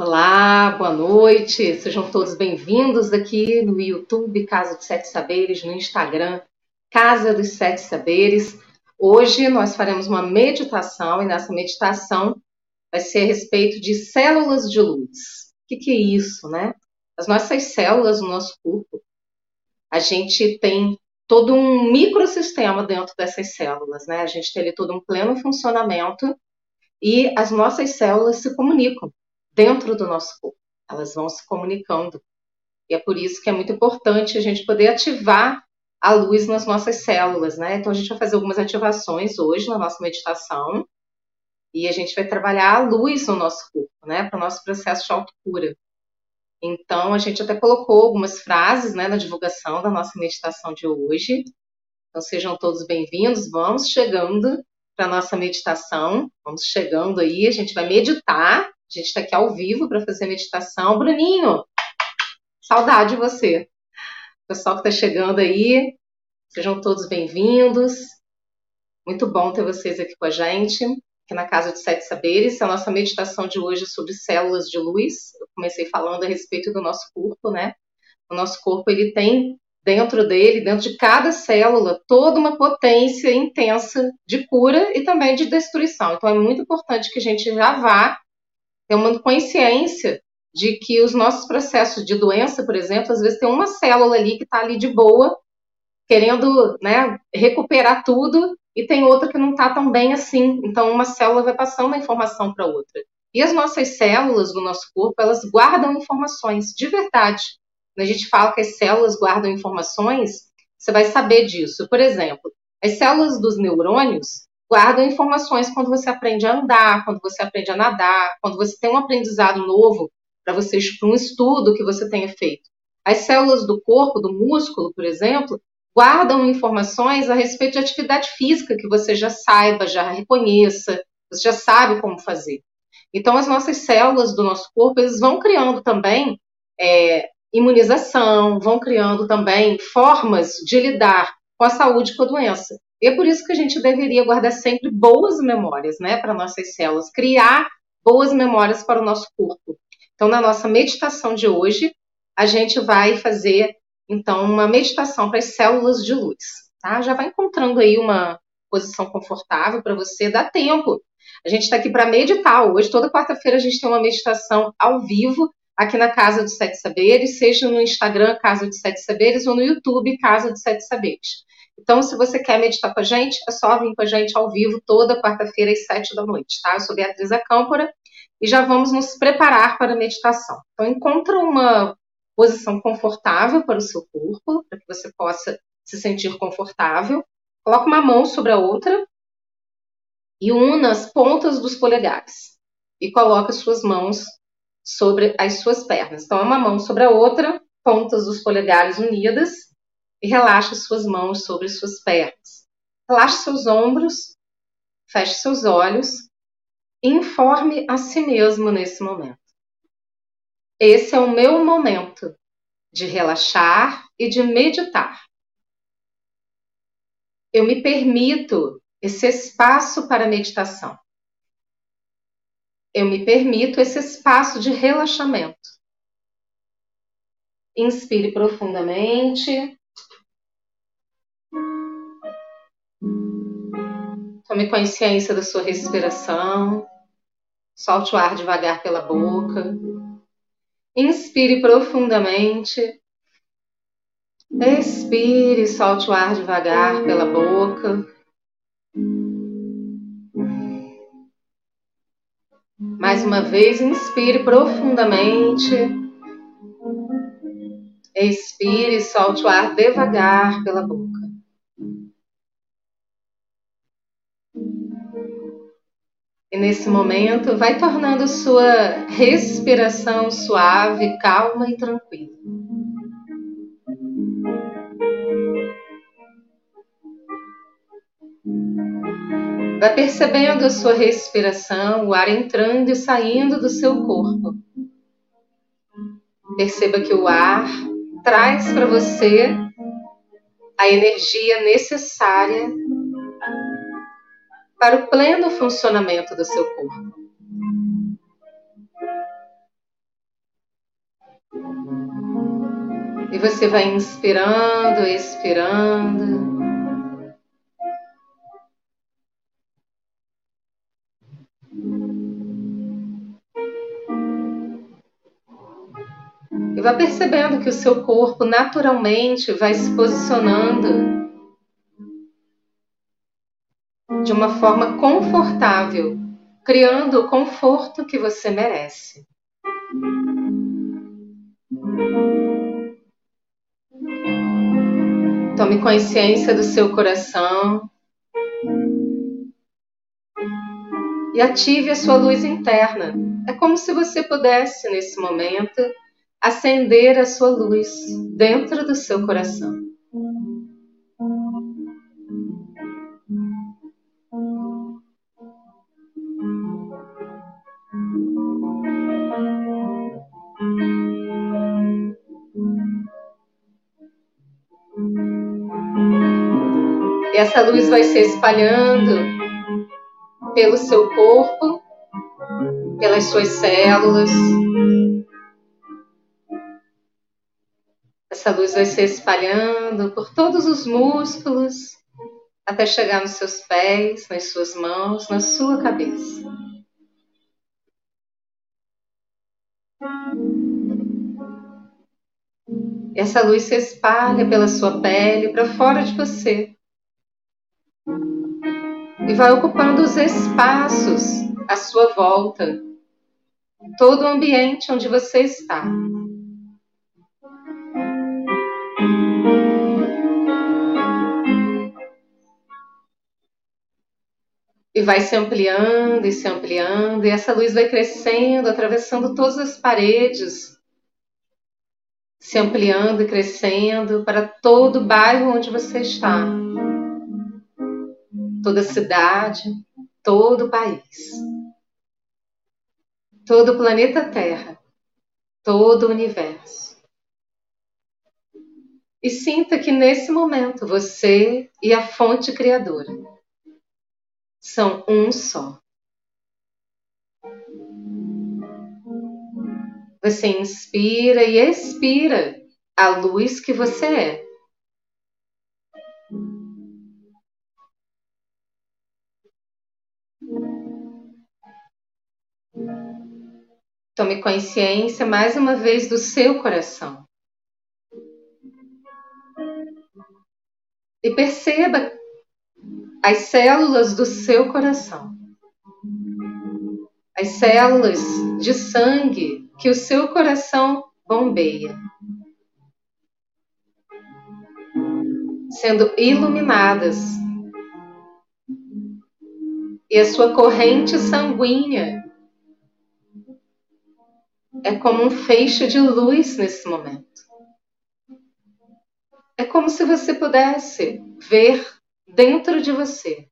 Olá, boa noite, sejam todos bem-vindos aqui no YouTube Casa dos Sete Saberes, no Instagram Casa dos Sete Saberes. Hoje nós faremos uma meditação e nessa meditação vai ser a respeito de células de luz. O que, que é isso, né? As nossas células no nosso corpo, a gente tem todo um microsistema dentro dessas células, né? A gente tem ali todo um pleno funcionamento e as nossas células se comunicam dentro do nosso corpo. Elas vão se comunicando. E é por isso que é muito importante a gente poder ativar a luz nas nossas células, né? Então a gente vai fazer algumas ativações hoje na nossa meditação e a gente vai trabalhar a luz no nosso corpo, né? Para o nosso processo de autocura. Então a gente até colocou algumas frases, né, na divulgação da nossa meditação de hoje. Então sejam todos bem-vindos. Vamos chegando para nossa meditação. Vamos chegando aí, a gente vai meditar a gente está aqui ao vivo para fazer meditação. Bruninho, saudade de você. Pessoal que está chegando aí, sejam todos bem-vindos. Muito bom ter vocês aqui com a gente, aqui na Casa de Sete Saberes. A nossa meditação de hoje é sobre células de luz. Eu comecei falando a respeito do nosso corpo, né? O nosso corpo ele tem dentro dele, dentro de cada célula, toda uma potência intensa de cura e também de destruição. Então é muito importante que a gente já vá ter uma consciência de que os nossos processos de doença, por exemplo, às vezes tem uma célula ali que está ali de boa, querendo né, recuperar tudo, e tem outra que não está tão bem assim. Então, uma célula vai passando a informação para outra. E as nossas células do nosso corpo, elas guardam informações, de verdade. Quando a gente fala que as células guardam informações, você vai saber disso. Por exemplo, as células dos neurônios, guardam informações quando você aprende a andar, quando você aprende a nadar, quando você tem um aprendizado novo para você para um estudo que você tenha feito. As células do corpo, do músculo, por exemplo, guardam informações a respeito de atividade física que você já saiba, já reconheça, você já sabe como fazer. Então, as nossas células do nosso corpo, eles vão criando também é, imunização, vão criando também formas de lidar com a saúde e com a doença. E é por isso que a gente deveria guardar sempre boas memórias, né, para nossas células, criar boas memórias para o nosso corpo. Então, na nossa meditação de hoje, a gente vai fazer então uma meditação para as células de luz, tá? Já vai encontrando aí uma posição confortável para você, dá tempo. A gente está aqui para meditar hoje. Toda quarta-feira a gente tem uma meditação ao vivo aqui na Casa dos Sete Saberes, seja no Instagram Casa dos Sete Saberes ou no YouTube Casa dos Sete Saberes. Então, se você quer meditar com a gente, é só vir com a gente ao vivo toda quarta-feira às sete da noite, tá? Eu sou Beatriz Acâmpora e já vamos nos preparar para a meditação. Então, encontra uma posição confortável para o seu corpo, para que você possa se sentir confortável. Coloque uma mão sobre a outra e una as pontas dos polegares. E coloque as suas mãos sobre as suas pernas. Então, uma mão sobre a outra, pontas dos polegares unidas e relaxe suas mãos sobre suas pernas. Relaxe seus ombros, feche seus olhos e informe a si mesmo nesse momento. Esse é o meu momento de relaxar e de meditar. Eu me permito esse espaço para meditação. Eu me permito esse espaço de relaxamento. Inspire profundamente. Tome consciência da sua respiração. Solte o ar devagar pela boca. Inspire profundamente. Expire, solte o ar devagar pela boca. Mais uma vez, inspire profundamente. Expire, solte o ar devagar pela boca. E nesse momento, vai tornando sua respiração suave, calma e tranquila. Vai percebendo a sua respiração, o ar entrando e saindo do seu corpo. Perceba que o ar traz para você a energia necessária para o pleno funcionamento do seu corpo. E você vai inspirando, expirando. E vai percebendo que o seu corpo naturalmente vai se posicionando de uma forma confortável, criando o conforto que você merece. Tome consciência do seu coração e ative a sua luz interna. É como se você pudesse, nesse momento, acender a sua luz dentro do seu coração. E essa luz vai se espalhando pelo seu corpo, pelas suas células, Essa luz vai se espalhando por todos os músculos até chegar nos seus pés, nas suas mãos, na sua cabeça. Essa luz se espalha pela sua pele para fora de você e vai ocupando os espaços à sua volta, todo o ambiente onde você está. e vai se ampliando e se ampliando, e essa luz vai crescendo, atravessando todas as paredes, se ampliando e crescendo para todo o bairro onde você está, toda cidade, todo o país, todo o planeta Terra, todo o universo. E sinta que nesse momento você e a fonte criadora são um só. Você inspira e expira a luz que você é. Tome consciência mais uma vez do seu coração. E perceba as células do seu coração, as células de sangue que o seu coração bombeia, sendo iluminadas, e a sua corrente sanguínea é como um feixe de luz nesse momento. É como se você pudesse ver dentro de você,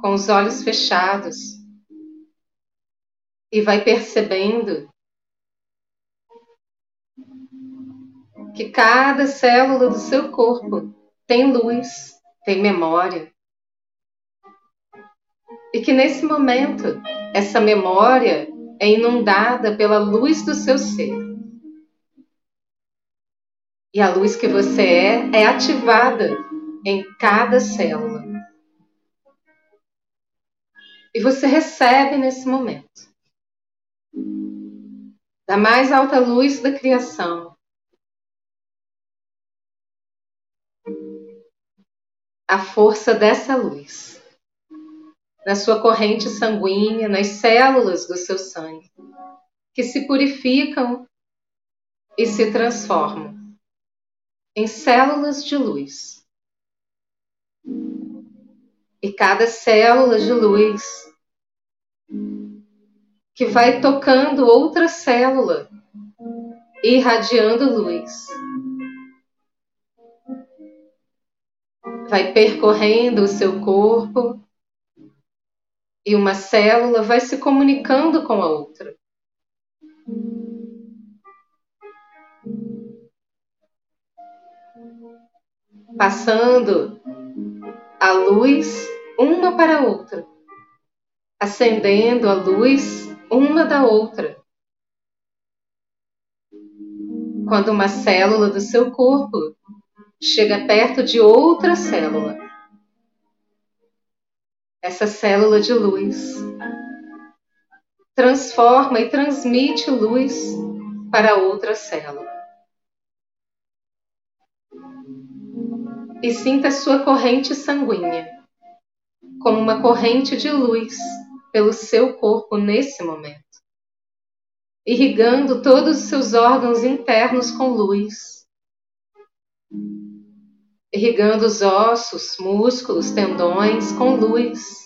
com os olhos fechados, e vai percebendo que cada célula do seu corpo tem luz, tem memória. E que nesse momento, essa memória é inundada pela luz do seu ser. E a luz que você é é ativada em cada célula. E você recebe nesse momento da mais alta luz da criação a força dessa luz na sua corrente sanguínea, nas células do seu sangue, que se purificam e se transformam em células de luz e cada célula de luz que vai tocando outra célula, irradiando luz. Vai percorrendo o seu corpo e uma célula vai se comunicando com a outra. Passando a luz uma para a outra, acendendo a luz uma da outra. quando uma célula do seu corpo chega perto de outra célula. Essa célula de luz transforma e transmite luz para outra célula. E sinta sua corrente sanguínea como uma corrente de luz pelo seu corpo nesse momento, irrigando todos os seus órgãos internos com luz, irrigando os ossos, músculos, tendões com luz.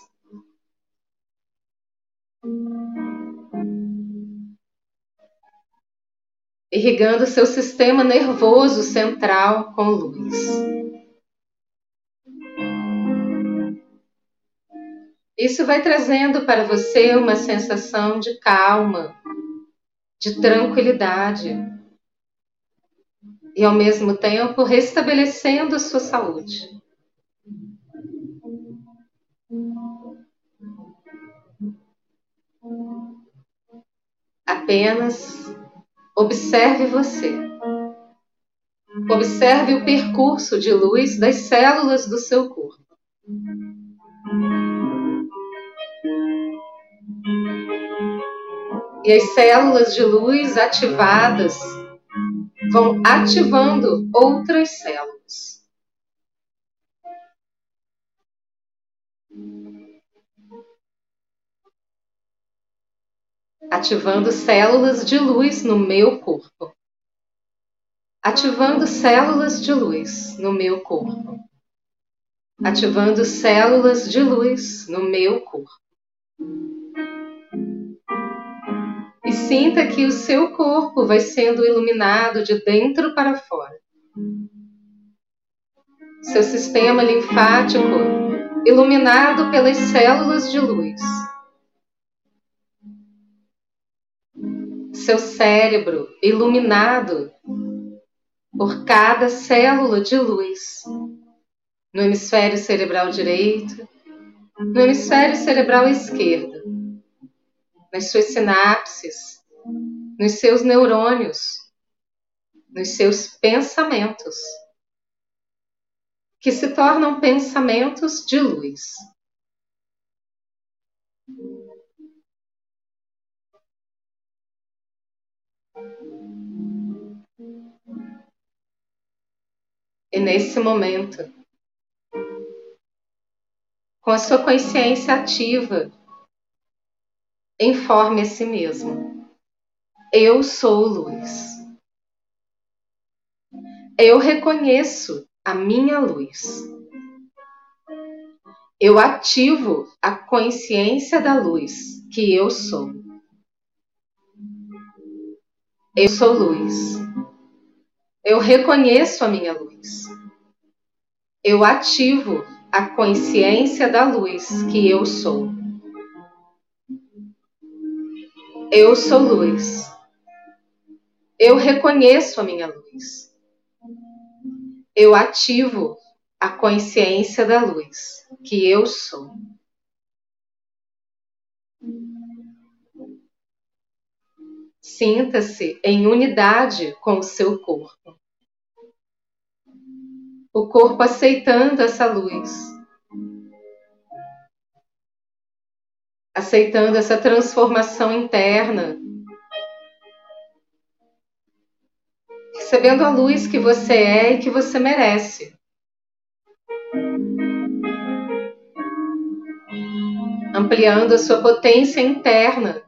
Irrigando seu sistema nervoso central com luz. Isso vai trazendo para você uma sensação de calma, de tranquilidade e ao mesmo tempo restabelecendo sua saúde. Apenas observe você. Observe o percurso de luz das células do seu corpo. E as células de luz ativadas vão ativando outras células. Ativando células de luz no meu corpo. Ativando células de luz no meu corpo. Ativando células de luz no meu corpo. Sinta que o seu corpo vai sendo iluminado de dentro para fora. Seu sistema linfático iluminado pelas células de luz. Seu cérebro iluminado por cada célula de luz no hemisfério cerebral direito, no hemisfério cerebral esquerdo nas suas sinapses, nos seus neurônios, nos seus pensamentos, que se tornam pensamentos de luz. E nesse momento, com a sua consciência ativa, informe a si mesmo. Eu sou luz. Eu reconheço a minha luz. Eu ativo a consciência da luz que eu sou. Eu sou luz. Eu reconheço a minha luz. Eu ativo a consciência da luz que eu sou. Eu sou luz. Eu reconheço a minha luz. Eu ativo a consciência da luz que eu sou. Sinta-se em unidade com o seu corpo. O corpo aceitando essa luz aceitando essa transformação interna, recebendo a luz que você é e que você merece. Ampliando a sua potência interna.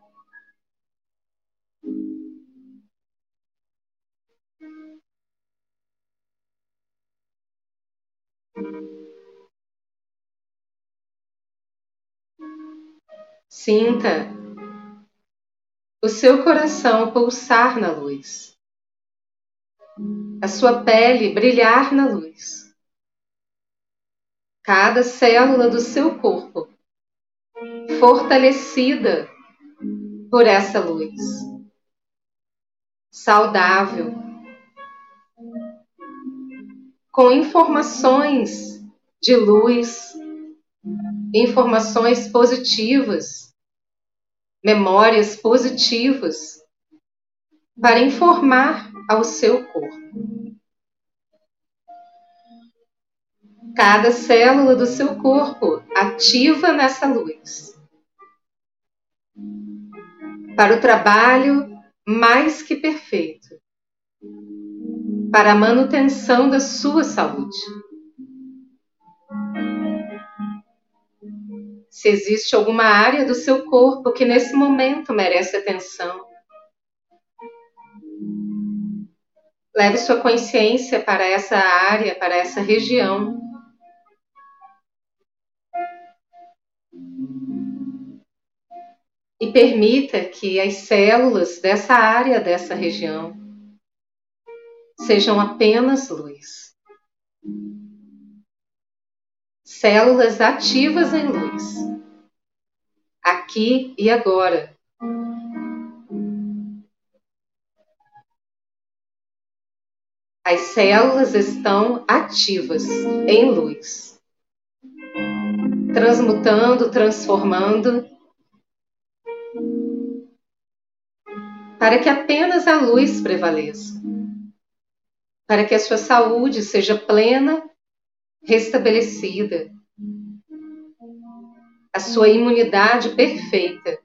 Sinta o seu coração pulsar na luz, a sua pele brilhar na luz, cada célula do seu corpo fortalecida por essa luz, saudável, com informações de luz, informações positivas memórias positivas para informar ao seu corpo. Cada célula do seu corpo ativa nessa luz. Para o trabalho mais que perfeito. Para a manutenção da sua saúde. Se existe alguma área do seu corpo que nesse momento merece atenção, leve sua consciência para essa área, para essa região. E permita que as células dessa área, dessa região, sejam apenas luz células ativas em luz, aqui e agora. As células estão ativas em luz, transmutando, transformando, para que apenas a luz prevaleça, para que a sua saúde seja plena restabelecida, a sua imunidade perfeita.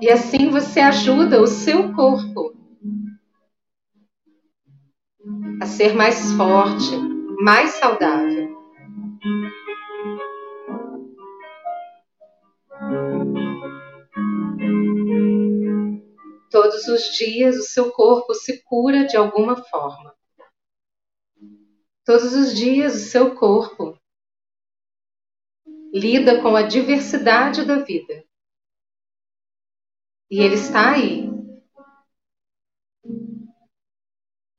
E assim você ajuda o seu corpo a ser mais forte, mais saudável. Todos os dias o seu corpo se cura de alguma forma. Todos os dias o seu corpo lida com a diversidade da vida. E ele está aí,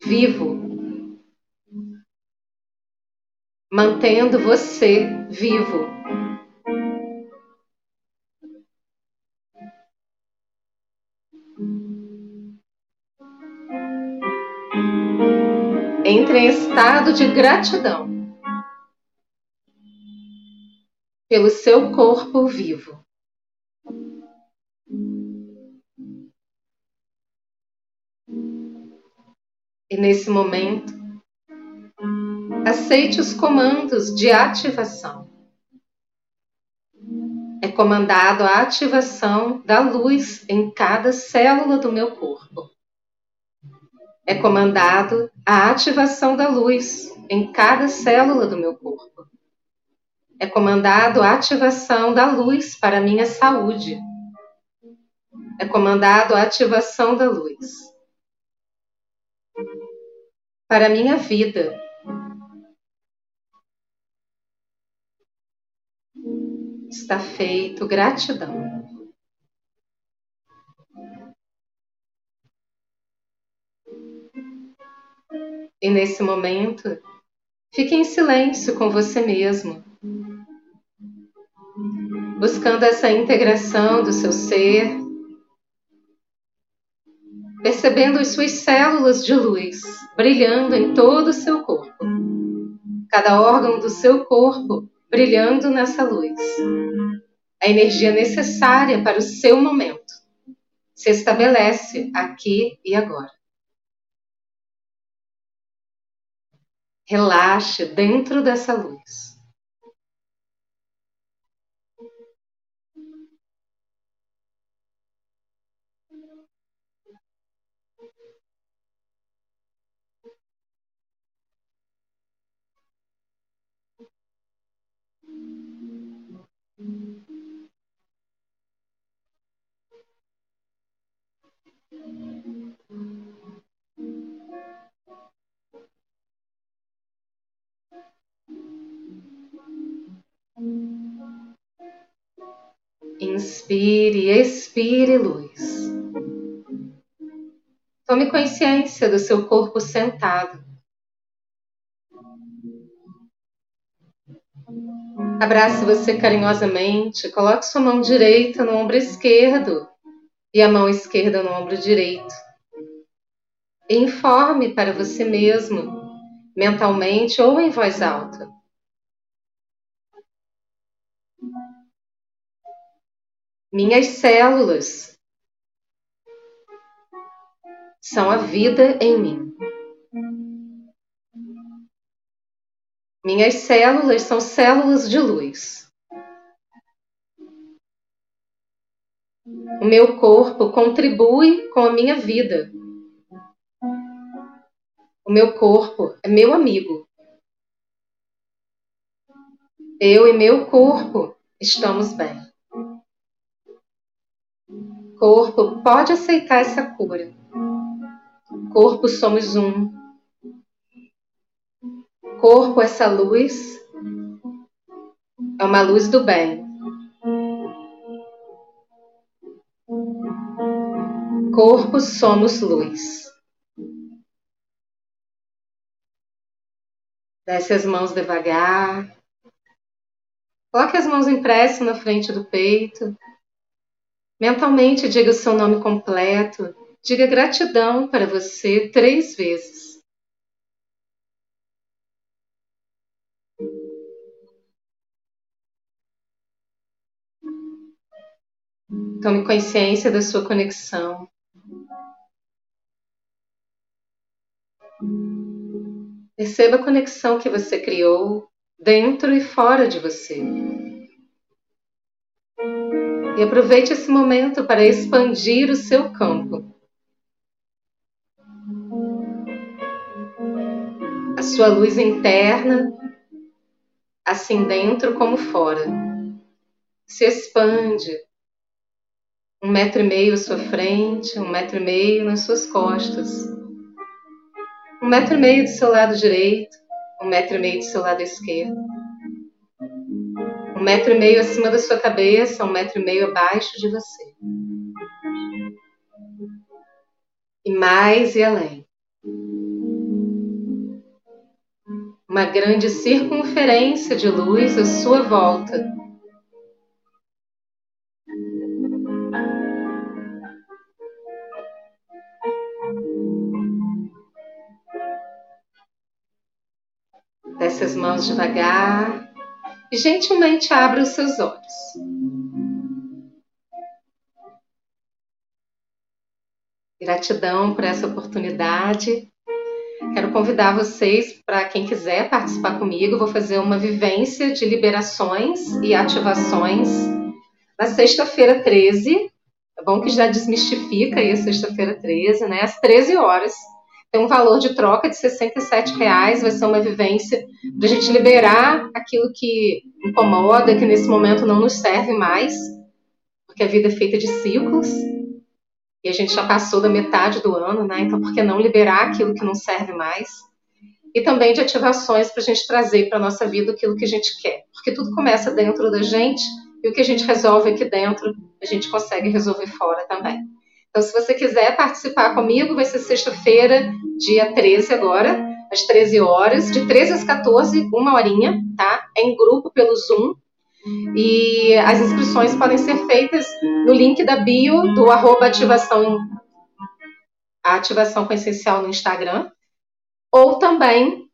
vivo, mantendo você vivo. Entre em estado de gratidão pelo seu corpo vivo. E nesse momento, aceite os comandos de ativação. É comandado a ativação da luz em cada célula do meu corpo é comandado a ativação da luz em cada célula do meu corpo. É comandado a ativação da luz para minha saúde. É comandado a ativação da luz para minha vida. Está feito, gratidão. E nesse momento, fique em silêncio com você mesmo, buscando essa integração do seu ser, percebendo as suas células de luz brilhando em todo o seu corpo, cada órgão do seu corpo brilhando nessa luz. A energia necessária para o seu momento se estabelece aqui e agora. Relaxe dentro dessa luz. Inspire, expire luz. Tome consciência do seu corpo sentado. Abrace você carinhosamente, coloque sua mão direita no ombro esquerdo e a mão esquerda no ombro direito. informe para você mesmo, mentalmente ou em voz alta, Minhas células são a vida em mim. Minhas células são células de luz. O meu corpo contribui com a minha vida. O meu corpo é meu amigo. Eu e meu corpo estamos bem. Corpo, pode aceitar essa cura. Corpo, somos um. Corpo, essa luz é uma luz do bem. Corpo, somos luz. Desce as mãos devagar. Coloque as mãos impressas na frente do peito. Mentalmente diga o seu nome completo. Diga gratidão para você três vezes. Tome consciência da sua conexão. Perceba a conexão que você criou dentro e fora de você. E aproveite esse momento para expandir o seu campo. A sua luz interna, assim dentro como fora, se expande. Um metro e meio à sua frente, um metro e meio nas suas costas um metro e meio do seu lado direito, um metro e meio do seu lado esquerdo, um metro e meio acima da sua cabeça, um metro e meio abaixo de você. E mais e além. Uma grande circunferência de luz à sua volta Desce as mãos devagar e gentilmente abra os seus olhos. Gratidão por essa oportunidade. Quero convidar vocês para quem quiser participar comigo. Vou fazer uma vivência de liberações e ativações na sexta-feira 13. É bom que já desmistifica aí a sexta-feira 13, né? Às 13 horas tem um valor de troca de 67 reais, vai ser uma vivência para a gente liberar aquilo que incomoda, que nesse momento não nos serve mais, porque a vida é feita de ciclos, e a gente já passou da metade do ano, né? Então, por que não liberar aquilo que não serve mais? E também de ativações para a gente trazer para a nossa vida aquilo que a gente quer, porque tudo começa dentro da gente, e o que a gente resolve aqui dentro, a gente consegue resolver fora também. Então, se você quiser participar comigo, vai ser sexta-feira, dia 13 agora, às 13 horas, de 13 às 14, uma horinha, tá? É em grupo pelo Zoom. E as inscrições podem ser feitas no link da bio do arroba ativação, ativação com essencial no Instagram, ou também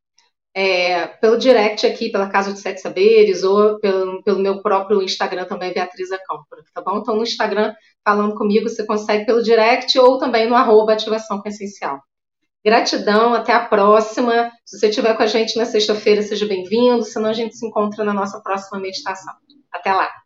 é, pelo direct aqui, pela Casa de Sete Saberes, ou pelo, pelo meu próprio Instagram também, Beatriz Acâmpora, tá bom? Então, no Instagram, falando comigo, você consegue pelo direct ou também no arroba ativação com essencial. Gratidão, até a próxima. Se você estiver com a gente na sexta-feira, seja bem-vindo, senão a gente se encontra na nossa próxima meditação. Até lá!